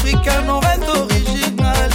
africaine, on reste original.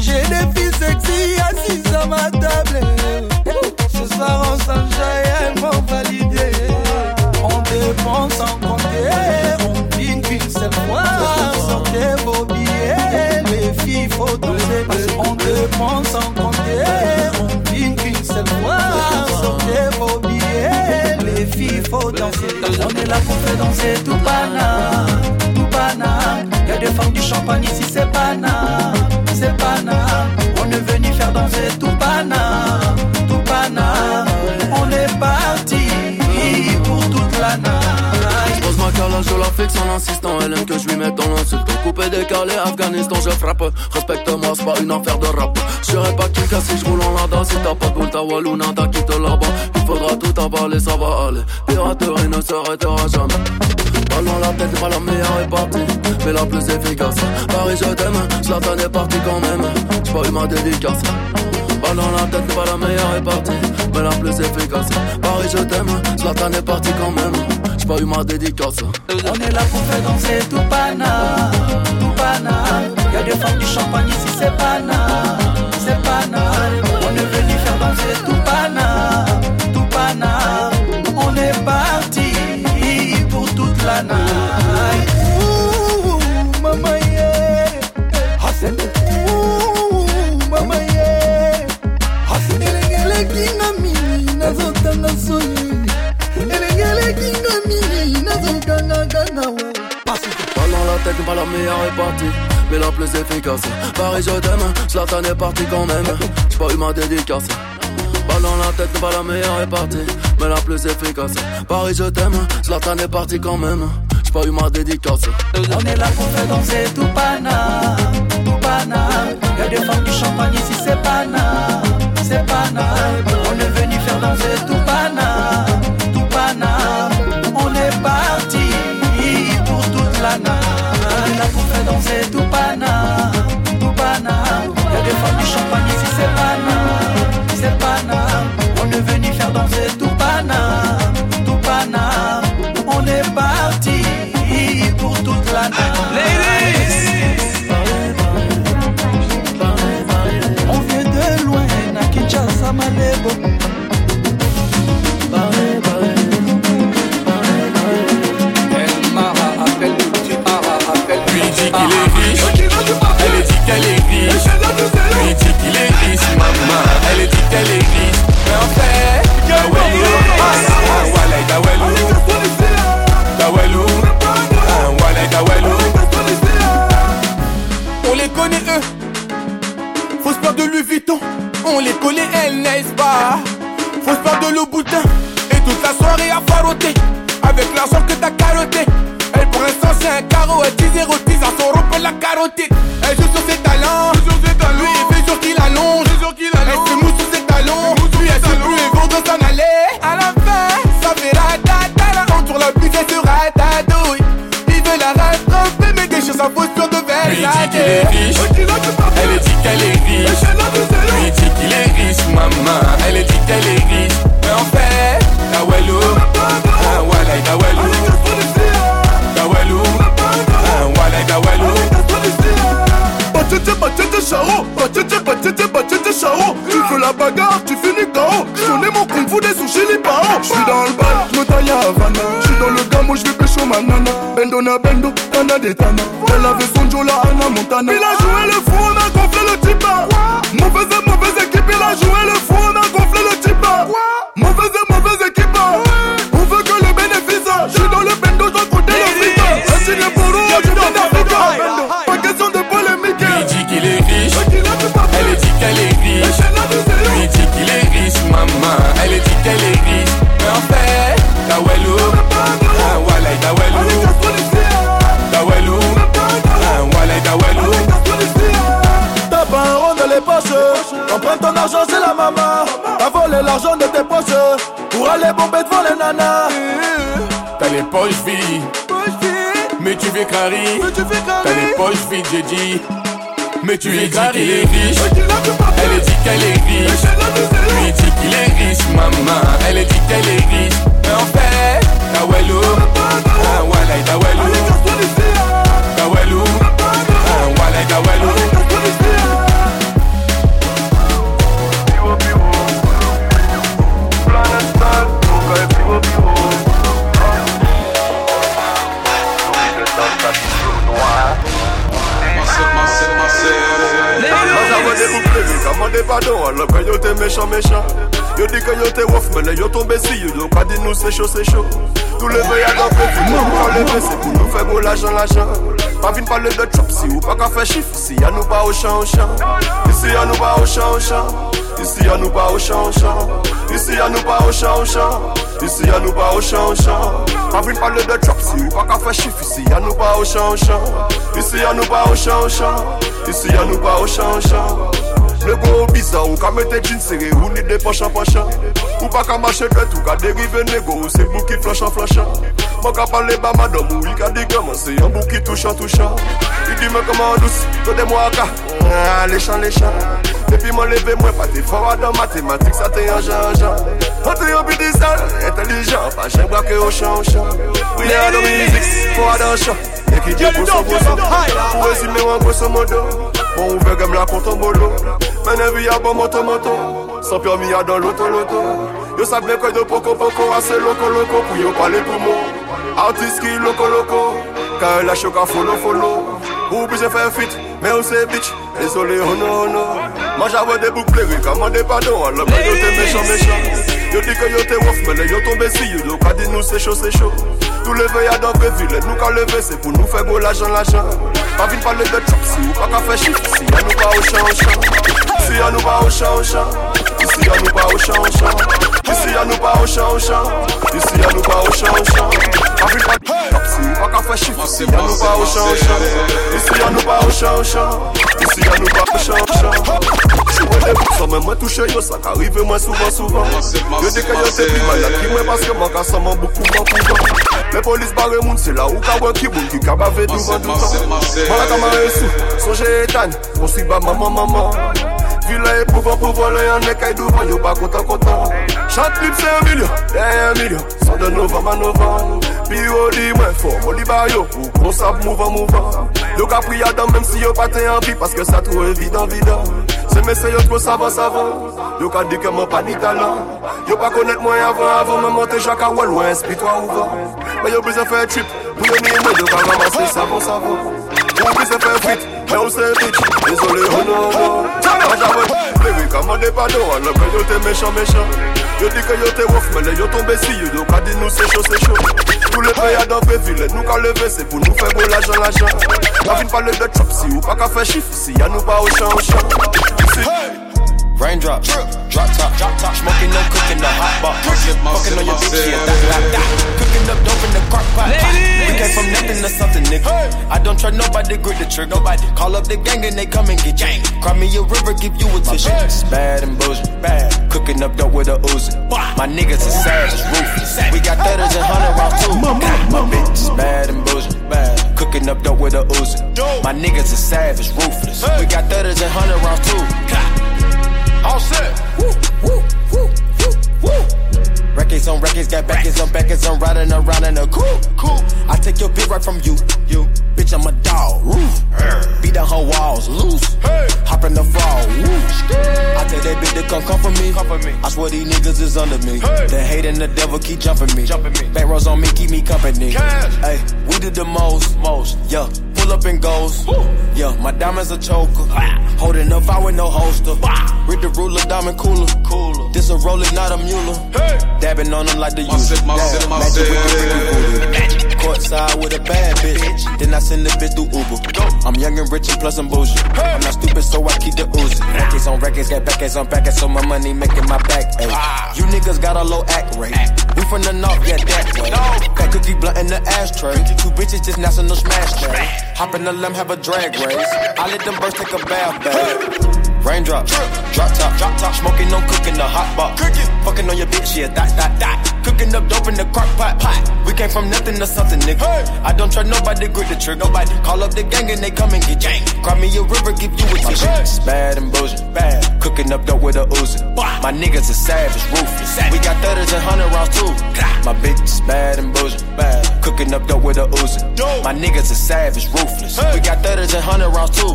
J'ai des filles sexy assises à ma table. Ce soir on s'enjaille, elles m'ont validé. On dépense sans compter, on vine qu'une seule fois. Sortez vos billets, les filles faut doser. On dépense sans compter, on vine qu'une seule fois. Sortez vos billets, les filles faut danser. On est là pour faire danser tout pana, champagne ici, c'est pana, c'est pana. On est venu faire danser tout pana, tout pana. On est parti pour toute la night. Pose ma calage, je la fixe en insistant. Elle aime que je lui mette dans l'insulte. Coupé, décalé, Afghanistan, je frappe. Respecte-moi, c'est pas une affaire de rap. Je serais pas casse si je roule en lada. Si t'as pas de boule, ta walou, nada, quitte là-bas. Il faudra tout avaler, ça va aller. Piraterie ne s'arrêtera jamais. Ballon la tête, pas la meilleure est partie, mais la plus efficace. Paris, je t'aime, Zlatan est parti quand même. J'ai pas eu ma dédicace. Ballon la tête, pas la meilleure est partie, mais la plus efficace. Paris, je t'aime, Zlatan est parti quand même. On est là pour faire danser tout pana, tout pana. Y'a des femmes du champagne ici, c'est pana, c'est pana. On est venu faire danser tout pana, tout pana. On est parti pour toute la night. Tête, pas la meilleure est partie, mais la plus efficace. Paris, je t'aime, Zlatan est parti quand même. J'ai pas eu ma dédicace. Ballon la tête, pas la meilleure est partie, mais la plus efficace. Paris, je t'aime, Zlatan est parti quand même. J'ai pas eu ma dédicace. On est là pour faire danser tout pana, tout pana. Y'a des femmes du champagne ici, c'est pana, c'est pana. On est venu faire danser tout on les connaît, elles n'est pas? Faut se de l'eau boutin et toute la soirée à faroter. Avec l'argent que t'as carotté Elle pour l'instant c'est un carreau, elle dit 0 10 à son la carotide Elle joue sur ses talents. À posture de. Lui dit est riche, elle dit qu'elle est riche. Lui dit qu'il est riche, maman, elle dit qu'elle est riche. Mais en fait, Dawelou, ah walay Dawelou. Dawelou, ah walay Dawelou. Batete, batete, charo. Batete, batete, batete, charo. Tu veux la bagarre, tu finis KO J'connais mon kung fu des sushis les parents J'suis dans le bal, le gamo, j'vais pécho ma nana Bendo na bendo, tana de tana. Elle avait son Joe, la Anna Montana. Il a joué le mais tu fais carré. T'as les poches vides, j'ai dit. Mais tu es qu'il est riche, elle dit qu'elle est riche. Lui dit qu'il est riche, maman, elle dit qu'elle est riche. Mais en fait, ah Mande méchant. Yo dit que yo t'es wouf mais yo tombé si yo pas dit nous c'est chaud c'est chaud. Tout le veille à dans le Nous lever c'est pour nous faire beau l'argent l'argent. Pas vine parler de chop si ou pas qu'à faire chiffre Ici y'a nous pas au champ au champ. Ici y'a nous pas au champ au champ. Ici y'a nous pas au champ au champ. Ici y'a nous pas au champ au champ. Ici y'a nous pas au champ au champ. Pas vine parler de chop si ou pas qu'à faire chiffre Ici y'a nous pas au champ au champ. Ici y'a nous pas au champ au champ. Ici y'a nous pas au champ au champ Nego biza ou ka mette jean serré ou ni de pochan pochan Ou pa ka mache dret ou ka derive nego ou se bou ki flashan flashan Mwen ka pale ba madam ou i ka di gaman se yon bou ki touchan touchan I di men koman dous, to de mwa ka, lechan lechan Depi mwen leve mwen pati fawa dan matematik sa te yon jan jan An te yon bidi sal, entelijan, pa jen brake o chan o chan Priye an do mizik, fawa dan chan, e ki di poso poso Ou resume wan grosso modo. Bon ouvert comme la bolo. Mène vie à bon moto moto. Sans permis à dans l'auto loto Yo savent bien que de poco poco assez loco loco Pour yo parler pour moi Artiste qui loco loco. Quand la choc à follow follow. Obligé faire fit mais on sait bitch. Désolé oh non oh non. Moi j'avais des boucles des pardons Alors que yo t'es méchant méchant. Yo dit que yo t'es wouf mais yo tombé si yo Yo pas dit nous c'est chaud c'est chaud Tout à dans ville Nous qu'à lever c'est pour nous faire beau l'argent l'argent. Pas vite parler de chop si ou pas qu'à faire chiffre Si y'a nous pas au champ au champ. Ici y'a nous pas au champ au champ. Ici y'a nous pas au champ au champ. Ici y'a nous pas au champ au champ. Ici y'a nous pas au champ au champ. Pas vite parler de chop si ou Si y'a nous pas au champ au champ. Ici y'a nous pas au champ au champ Si ya nou bak chan-chan Si wè dem sa mè mè touche yo Sa ka rive mè souvan-souvan Yo deke yo se bi mè la ki mè Paske mè ka sa mè boukou mè pouvan Mè polis bare moun se la ou ka wè ki Boun ki ka bave douvan doutan Mè la kamare sou, sonje etan Monsi ba maman maman. Villa Yo clip c'est un million, derrière un million. Sans de novembre à novembre Puis au dit moins fort, au dit bah yo Pour qu'on sape mouvant mouvant Yo ka dame même si yo pas t'es envie Parce que ça trouve évident évident. C'est mes yo trop savant savant. Yo ka dit que mon pas ni talent. Yo pas connaître moi avant avant Me monter Jacques à loin, inspire-toi ouvert Mais yo besoin faire trip Pour yo ni moi yo ka ramasser savon savon Ou sait bitch Désolé oh non. Non Baby commandez pardon Alors que yo t'es méchant méchant. Yo dit que yo t'es wouf Mais yo tombé si yo Yo ka dit nous c'est chaud c'est chaud. Tous les pays à dans ville Nous ka lever c'est pour nous faire beau l'argent l'argent. La vie parler de chop si ou pas qu'à faire chiffre Si y'a nous pas au champ au champ Ici Raindrops, drop top, drop top, smoking no cooking the hot box, fucking on your bitch, yeah, that, that, that. Cooking up dope in the crock pot. We came from nothing to something, nigga. I don't try nobody, grip the trigger. Nobody call up the gang and they come and get gang. Cry me a river, give you a tissue. It's bad and bullshit, bad. Cooking up dope with a Uzi. My niggas are savage, ruthless. We got thudders and hundred rounds too. My bitch is bad and bullshit, bad. Cooking up dope with a Uzi. My niggas are savage, ruthless. We got thudders and hundred rounds too. All set. Woo, woo, woo, woo, woo. Records on records, got backers on backers, I'm riding around in a cool, cool. I take your bitch right from you, you. Bitch, I'm a dog, roof. Beat down her walls, loose. Hop in the fall, woo. I tell that bitch to come come for me. Come for me. I swear these niggas is under me. The hate and the devil keep jumping me. Jumping me. Back rows on me, keep me company. Hey, we did the most, most, yeah. Pull up and goes. Yeah, my diamonds a choker. Holding up, I with no holster. Read the ruler, diamond cooler. Cooler. This a roller, not a mule. Dabbing on them like the usual. Magic with the. Courtside with a bad bitch. Then I send the bitch through Uber. I'm young and rich and plus I'm bougie. I'm not stupid, so I keep the Uzi. Records on records, got backers on backers, so my money making my back ache. You niggas got a low act rate. We from the north, yeah, that way. That cookie blunt in the ashtray. Two bitches just national smash day. Hop in the limb, have a drag race. I let them birds take a bath, babe. Raindrop, drop top, drop top, smoking on cooking the hot box. Cooking, fucking on your bitch, yeah, that, that, that. Cooking up dope in the crock pot, pot. Came from nothing to something, nigga. Hey. I don't trust nobody, grip the trigger. Nobody call up the gang and they come and get jank. Cry me a river, give you a tissue. My bitch bad and bullshit, bad. Cooking up dope with a Uzi. My niggas are savage, ruthless. We got thudders and hundred rounds too. My bitch is bad and bullshit, bad. Cooking up dope with a Uzi. My niggas are savage, ruthless. We got thudders and hundred rounds too.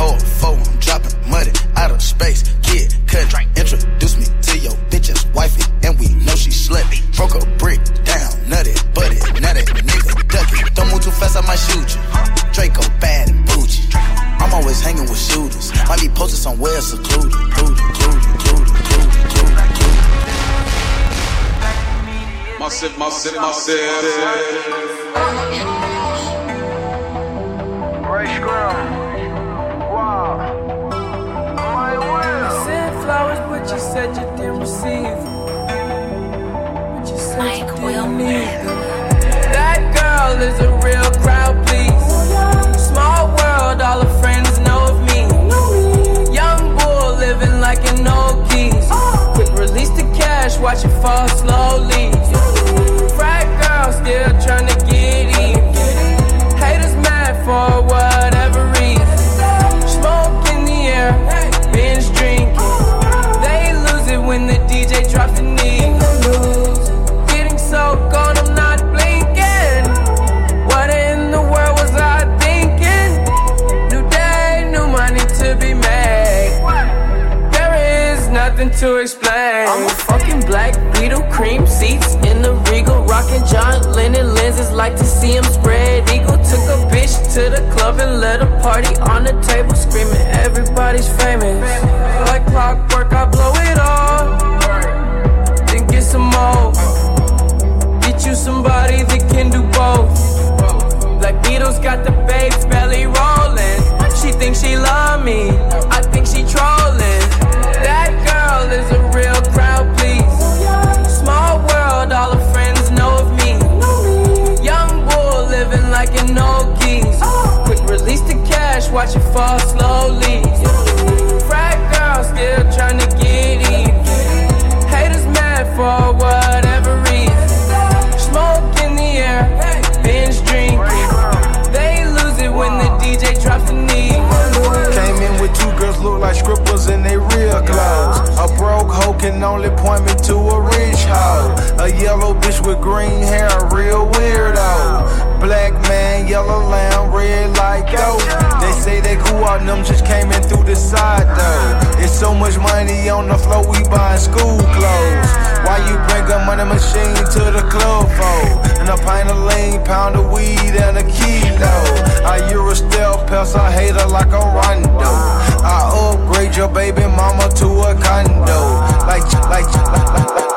Hold four, I'm dropping money out of space. Myself, Scrum. flowers, but you said you didn't receive. But you need. That girl is a real crowd, please. Small world, all her friends know of me. Young bull living like an old. Quick release the cash, watch it fall slowly. Girl still trying to get in. Haters mad for whatever reason. Smoke in the air, binge drinking They lose it when the DJ drops the knee. Getting so gone, I'm not blinking. What in the world was I thinking? New day, new money to be made. There is nothing to explain. I'm a fucking black Beatle, cream seats rocking John Lennon lenses. Like to see him spread eagle. Took a bitch to the club and let a party on the table, screaming everybody's famous. Like clockwork, I blow it all. Then get some more. Get you somebody that can do both. Can only point me to a rich hoe. A yellow bitch with green hair, a real weirdo. Black man, yellow lamb, red like dope. They say they cool on them, just came in through the side though. It's so much money on the floor, we buying school clothes. Why you bring a money machine to the club for? And a pint of lean, pound of weed, and a kilo. I you're a stale pest, I hate her like a rondo. I upgrade your baby mama to a condo. Like, like, like, like. like